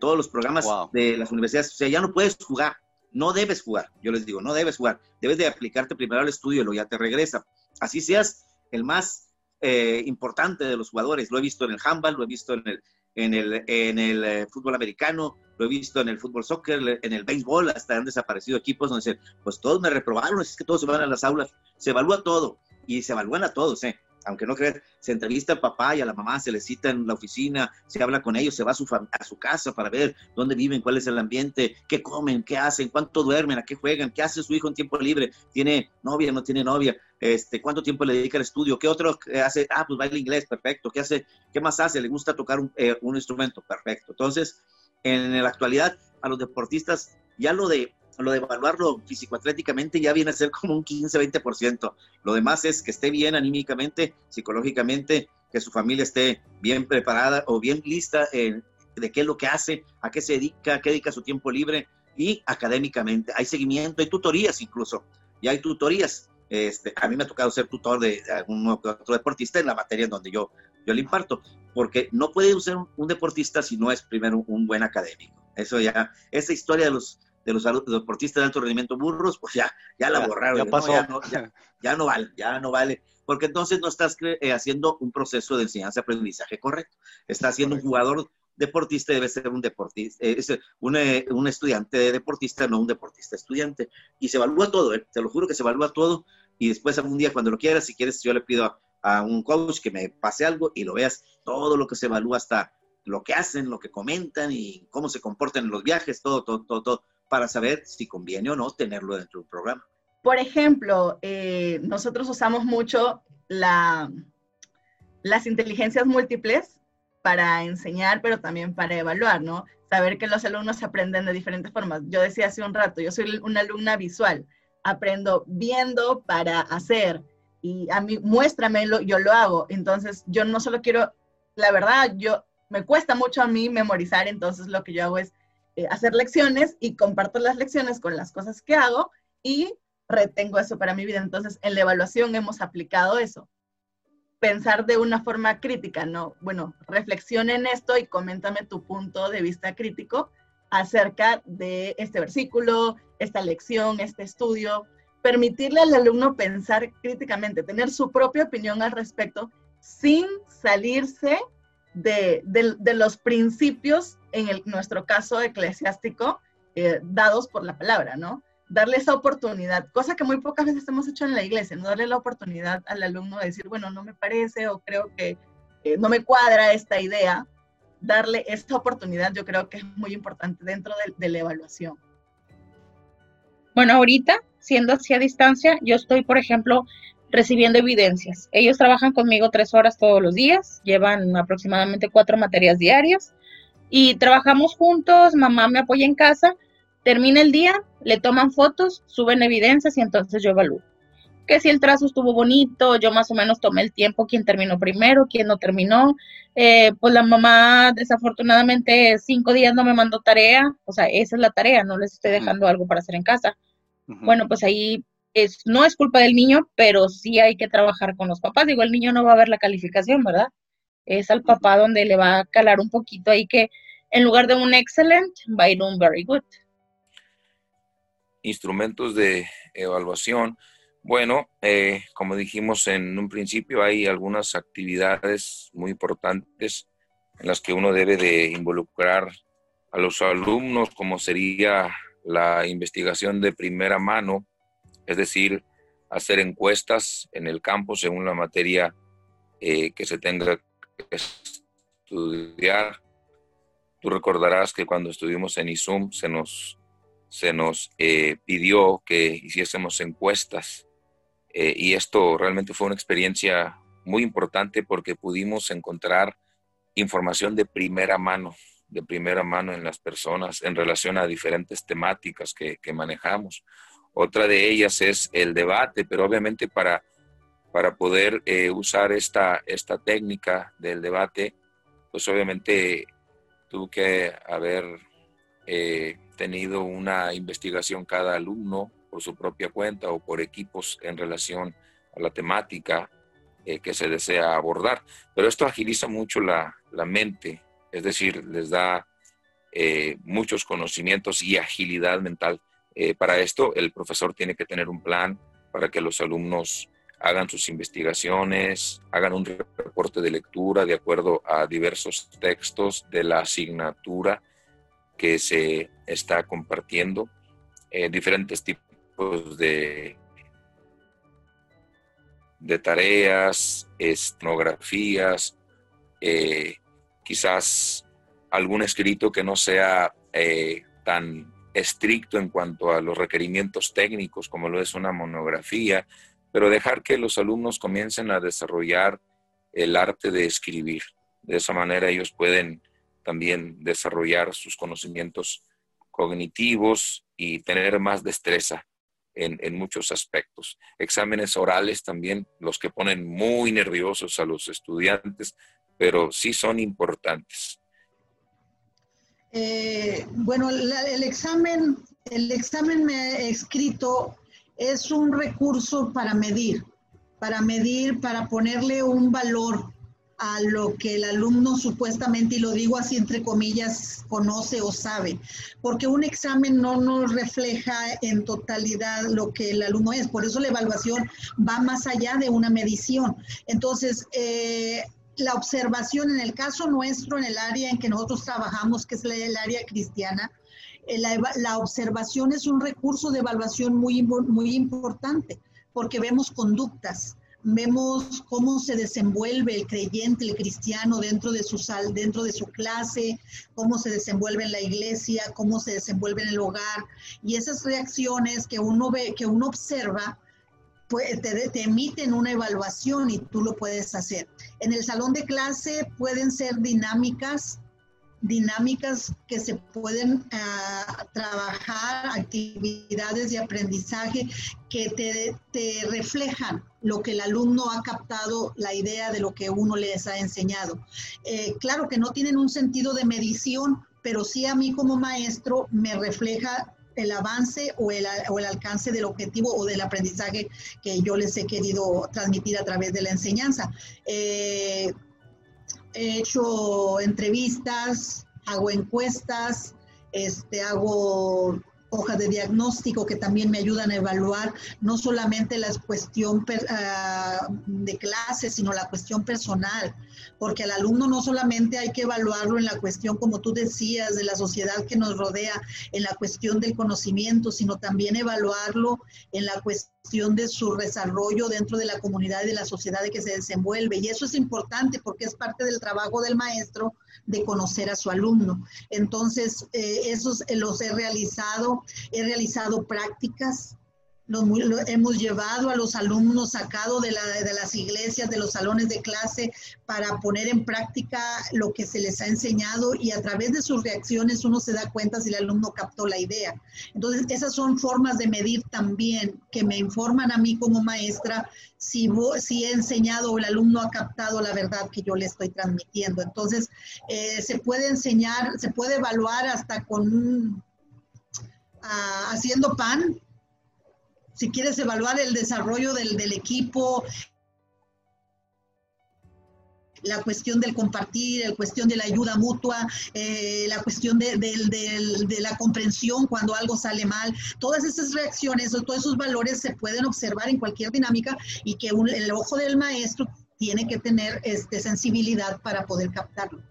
todos los programas de las universidades, o sea, ya no puedes jugar, no debes jugar, yo les digo, no debes jugar, debes de aplicarte primero al estudio y luego ya te regresa. Así seas el más eh, importante de los jugadores, lo he visto en el handball, lo he visto en el, en el, en el eh, fútbol americano, lo he visto en el fútbol soccer, en el béisbol, hasta han desaparecido equipos donde dicen, pues todos me reprobaron, es que todos se van a las aulas, se evalúa todo y se evalúan a todos, ¿eh? Aunque no crean, se entrevista al papá y a la mamá, se les cita en la oficina, se habla con ellos, se va a su, a su casa para ver dónde viven, cuál es el ambiente, qué comen, qué hacen, cuánto duermen, a qué juegan, qué hace su hijo en tiempo libre, tiene novia, no tiene novia, este, cuánto tiempo le dedica al estudio, qué otro hace, ah, pues baila inglés, perfecto, qué hace, qué más hace, le gusta tocar un, eh, un instrumento, perfecto. Entonces, en la actualidad, a los deportistas, ya lo de lo de evaluarlo físico-atléticamente ya viene a ser como un 15-20%. Lo demás es que esté bien anímicamente, psicológicamente, que su familia esté bien preparada o bien lista de qué es lo que hace, a qué se dedica, a qué dedica su tiempo libre y académicamente. Hay seguimiento, hay tutorías incluso, y hay tutorías. Este, a mí me ha tocado ser tutor de algún otro deportista en la materia en donde yo, yo le imparto, porque no puede ser un, deportista si no es primero un buen académico. Eso ya, esa historia de los de los, deportistas de alto rendimiento burros, pues ya, ya la borraron. Ya, pasó. ya, no, vale, ya no vale. Porque entonces no estás eh, haciendo un proceso de enseñanza-aprendizaje correcto. Estás haciendo un jugador deportista, debe ser un deportista, eh, es un, eh, un, estudiante de deportista, no un deportista estudiante. Y se evalúa todo, te lo juro que se evalúa todo. Y después algún día cuando lo quieras, si quieres, yo le pido a, a un coach que me pase algo y lo veas todo lo que se evalúa hasta lo que hacen, lo que comentan y cómo se comportan en los viajes, todo, todo, todo, todo para saber si conviene o no tenerlo dentro del programa. Por ejemplo, eh, nosotros usamos mucho la, las inteligencias múltiples para enseñar, pero también para evaluar, ¿no? Saber que los alumnos aprenden de diferentes formas. Yo decía hace un rato, yo soy una alumna visual, aprendo viendo para hacer y a mí muéstramelo, yo lo hago. Entonces, yo no solo quiero, la verdad, yo me cuesta mucho a mí memorizar, entonces lo que yo hago es eh, hacer lecciones y comparto las lecciones con las cosas que hago y retengo eso para mi vida. Entonces, en la evaluación hemos aplicado eso. Pensar de una forma crítica, ¿no? Bueno, reflexiona en esto y coméntame tu punto de vista crítico acerca de este versículo, esta lección, este estudio. Permitirle al alumno pensar críticamente, tener su propia opinión al respecto sin salirse de, de los principios en el, nuestro caso eclesiástico, eh, dados por la palabra, ¿no? Darle esa oportunidad, cosa que muy pocas veces hemos hecho en la iglesia, no darle la oportunidad al alumno de decir, bueno, no me parece o creo que eh, no me cuadra esta idea. Darle esta oportunidad yo creo que es muy importante dentro de, de la evaluación. Bueno, ahorita, siendo así a distancia, yo estoy, por ejemplo, recibiendo evidencias. Ellos trabajan conmigo tres horas todos los días, llevan aproximadamente cuatro materias diarias y trabajamos juntos, mamá me apoya en casa, termina el día, le toman fotos, suben evidencias y entonces yo evalúo. Que si el trazo estuvo bonito, yo más o menos tomé el tiempo, quién terminó primero, quién no terminó. Eh, pues la mamá desafortunadamente cinco días no me mandó tarea, o sea, esa es la tarea, no les estoy dejando algo para hacer en casa. Bueno, pues ahí es, no es culpa del niño, pero sí hay que trabajar con los papás. Digo, el niño no va a ver la calificación, ¿verdad? Es al papá donde le va a calar un poquito ahí que en lugar de un excellent va a ir un very good. Instrumentos de evaluación. Bueno, eh, como dijimos en un principio, hay algunas actividades muy importantes en las que uno debe de involucrar a los alumnos, como sería la investigación de primera mano, es decir, hacer encuestas en el campo según la materia eh, que se tenga estudiar. Tú recordarás que cuando estuvimos en ISUM se nos, se nos eh, pidió que hiciésemos encuestas Eh, y esto realmente fue una experiencia muy importante porque pudimos encontrar información de primera mano, de primera mano en las personas en relación a diferentes temáticas que, manejamos. Otra de ellas es el debate, pero obviamente para, para poder eh, usar esta, esta técnica del debate, pues obviamente tuvo que haber eh, tenido una investigación cada alumno por su propia cuenta o por equipos en relación a la temática eh, que se desea abordar. Pero esto agiliza mucho la, mente, es decir, les da muchos conocimientos y agilidad mental. Para esto, el profesor tiene que tener un plan para que los alumnos hagan sus investigaciones, hagan un reporte de lectura de acuerdo a diversos textos de la asignatura que se está compartiendo, diferentes tipos de, de tareas, etnografías, eh, quizás algún escrito que no sea eh, tan estricto en cuanto a los requerimientos técnicos como lo es una monografía, pero dejar que los alumnos comiencen a desarrollar el arte de escribir. De esa manera ellos pueden también desarrollar sus conocimientos cognitivos y tener más destreza en, muchos aspectos. Exámenes orales también, los que ponen muy nerviosos a los estudiantes, pero sí son importantes. Eh, bueno, el examen, el examen escrito es un recurso para medir, para medir, para ponerle un valor a lo que el alumno supuestamente, y lo digo así entre comillas, conoce o sabe, porque un examen no nos refleja en totalidad lo que el alumno es, por eso la evaluación va más allá de una medición. Entonces, eh, la observación en el caso nuestro, en el área en que nosotros trabajamos, que es el área cristiana, la, la, observación es un recurso de evaluación muy, importante, porque vemos conductas, vemos cómo se desenvuelve el creyente, el cristiano dentro de su sal, dentro de su clase, cómo se desenvuelve en la iglesia, cómo se desenvuelve en el hogar y esas reacciones que uno ve, que uno observa, pues te emiten una evaluación y tú lo puedes hacer. En el salón de clase pueden ser dinámicas dinámicas que se pueden ah, trabajar, actividades de aprendizaje que te, reflejan lo que el alumno ha captado, la idea de lo que uno les ha enseñado. Eh, claro que no tienen un sentido de medición, pero sí a mí como maestro me refleja el avance o el, o el, alcance del objetivo o del aprendizaje que yo les he querido transmitir a través de la enseñanza. Eh, he hecho entrevistas, hago encuestas, este, hago hojas de diagnóstico que también me ayudan a evaluar no solamente la cuestión ah, de clase, sino la cuestión personal, porque al alumno no solamente hay que evaluarlo en la cuestión, como tú decías, de la sociedad que nos rodea, en la cuestión del conocimiento, sino también evaluarlo en la cuestión de su desarrollo dentro de la comunidad y de la sociedad de que se desenvuelve. Y eso es importante porque es parte del trabajo del maestro de conocer a su alumno. Entonces, eh, esos los he realizado, he realizado prácticas lo, hemos llevado a los alumnos sacado de, la, de, las iglesias, de los salones de clase, para poner en práctica lo que se les ha enseñado y a través de sus reacciones uno se da cuenta si el alumno captó la idea. Entonces, esas son formas de medir también que me informan a mí como maestra si, si he enseñado o el alumno ha captado la verdad que yo le estoy transmitiendo. Entonces, eh, se puede enseñar, se puede evaluar hasta con ah, haciendo pan, si quieres evaluar el desarrollo del, equipo, la cuestión del compartir, la cuestión de la ayuda mutua, eh, la cuestión de, la comprensión cuando algo sale mal, todas esas reacciones o todos esos valores se pueden observar en cualquier dinámica y que el ojo del maestro tiene que tener este, sensibilidad para poder captarlo.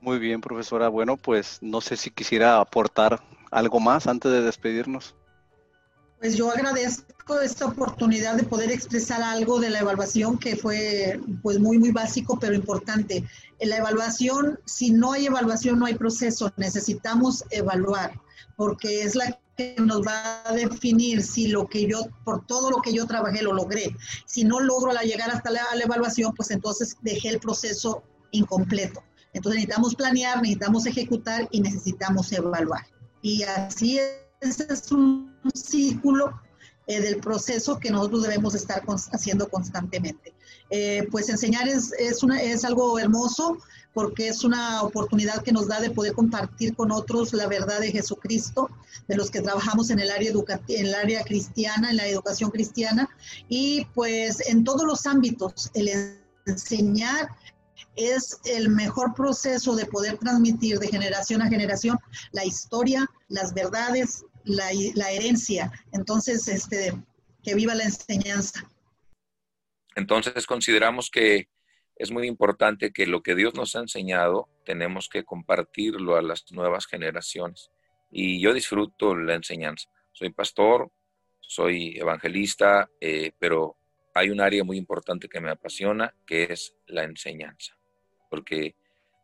Muy bien, profesora. Bueno, pues no sé si quisiera aportar algo más antes de despedirnos. Pues yo agradezco esta oportunidad de poder expresar algo de la evaluación que fue pues muy muy básico pero importante. En la evaluación, si no hay evaluación no hay proceso, necesitamos evaluar porque es la que nos va a definir si lo que yo, por todo lo que yo trabajé, lo logré. Si no logro la llegar hasta la, la evaluación, pues entonces dejé el proceso incompleto. Entonces necesitamos planear, necesitamos ejecutar y necesitamos evaluar. Y así es, es un círculo eh, del proceso que nosotros debemos estar haciendo constantemente. Eh, pues enseñar es, es, una, es algo hermoso porque es una oportunidad que nos da de poder compartir con otros la verdad de Jesucristo, de los que trabajamos en el área, en el área cristiana, en la educación cristiana, y pues en todos los ámbitos, el enseñar es el mejor proceso de poder transmitir de generación a generación la historia, las verdades, la, herencia. Entonces, este, que viva la enseñanza. Entonces consideramos que es muy importante que lo que Dios nos ha enseñado tenemos que compartirlo a las nuevas generaciones. Y yo disfruto la enseñanza. Soy pastor, soy evangelista, eh, pero hay un área muy importante que me apasiona, que es la enseñanza. Porque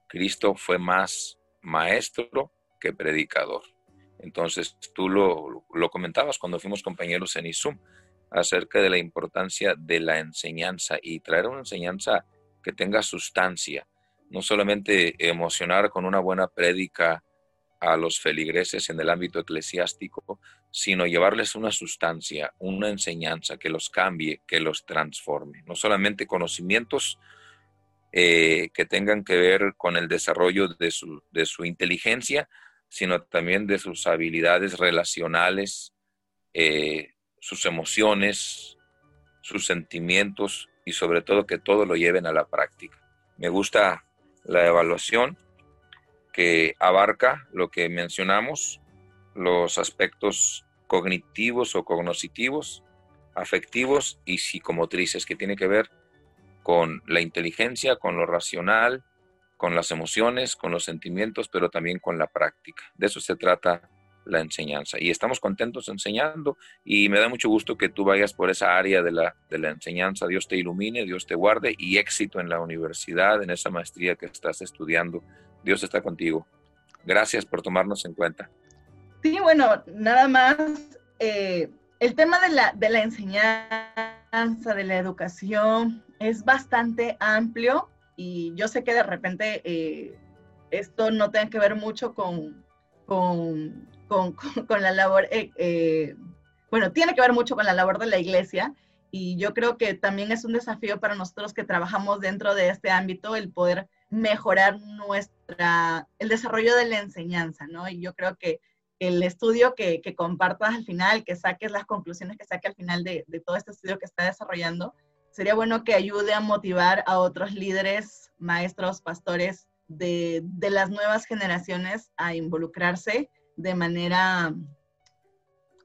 Cristo fue más maestro que predicador. Entonces, tú lo, lo comentabas cuando fuimos compañeros en ISUM acerca de la importancia de la enseñanza y traer una enseñanza que tenga sustancia, no solamente emocionar con una buena prédica a los feligreses en el ámbito eclesiástico, sino llevarles una sustancia, una enseñanza que los cambie, que los transforme. No solamente conocimientos eh, que tengan que ver con el desarrollo de su, de su, inteligencia, sino también de sus habilidades relacionales, eh, sus emociones, sus sentimientos y sobre todo que todo lo lleven a la práctica. Me gusta la evaluación que abarca lo que mencionamos, los aspectos cognitivos o cognoscitivos, afectivos y psicomotrices, que tiene que ver con la inteligencia, con lo racional, con las emociones, con los sentimientos, pero también con la práctica. De eso se trata la enseñanza. Y estamos contentos enseñando y me da mucho gusto que tú vayas por esa área de la, de la enseñanza. Dios te ilumine, Dios te guarde y éxito en la universidad, en esa maestría que estás estudiando. Dios está contigo. Gracias por tomarnos en cuenta. Sí, bueno, nada más. Eh, el tema de la, de la enseñanza, de la educación, es bastante amplio y yo sé que de repente eh, esto no tiene que ver mucho con, con, con, con, la labor, eh, eh, bueno, tiene que ver mucho con la labor de la iglesia y yo creo que también es un desafío para nosotros que trabajamos dentro de este ámbito el poder mejorar nuestra, el desarrollo de la enseñanza, ¿no? Y yo creo que el estudio que, que compartas al final, que saques las conclusiones que saques al final de todo este estudio que está desarrollando, sería bueno que ayude a motivar a otros líderes, maestros, pastores de, de las nuevas generaciones a involucrarse de manera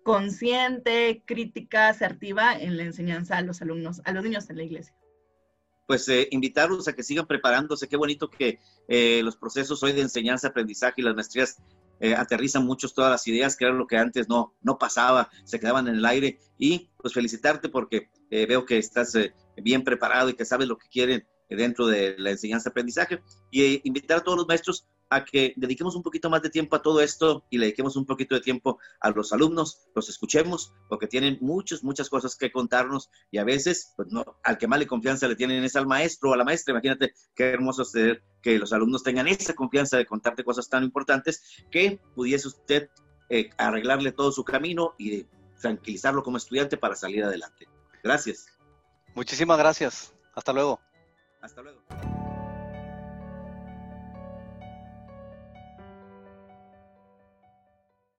consciente, crítica, asertiva en la enseñanza a los alumnos, a los niños en la iglesia. Pues eh, invitarlos a que sigan preparándose. Qué bonito que eh, los procesos hoy de enseñanza, aprendizaje y las maestrías eh, aterrizan muchos todas las ideas, que era lo que antes no, no pasaba, se quedaban en el aire. Y pues felicitarte porque veo que estás bien preparado y que sabes lo que quieren dentro de la enseñanza-aprendizaje. Y invitar a todos los maestros a que dediquemos un poquito más de tiempo a todo esto y le dediquemos un poquito de tiempo a los alumnos, los escuchemos, porque tienen muchas, muchas cosas que contarnos y a veces, pues no, al que más le confianza le tienen es al maestro o a la maestra. Imagínate qué hermoso ser que los alumnos tengan esa confianza de contarte cosas tan importantes que pudiese usted eh, arreglarle todo su camino y tranquilizarlo como estudiante para salir adelante. Gracias. Muchísimas gracias. Hasta luego. Hasta luego.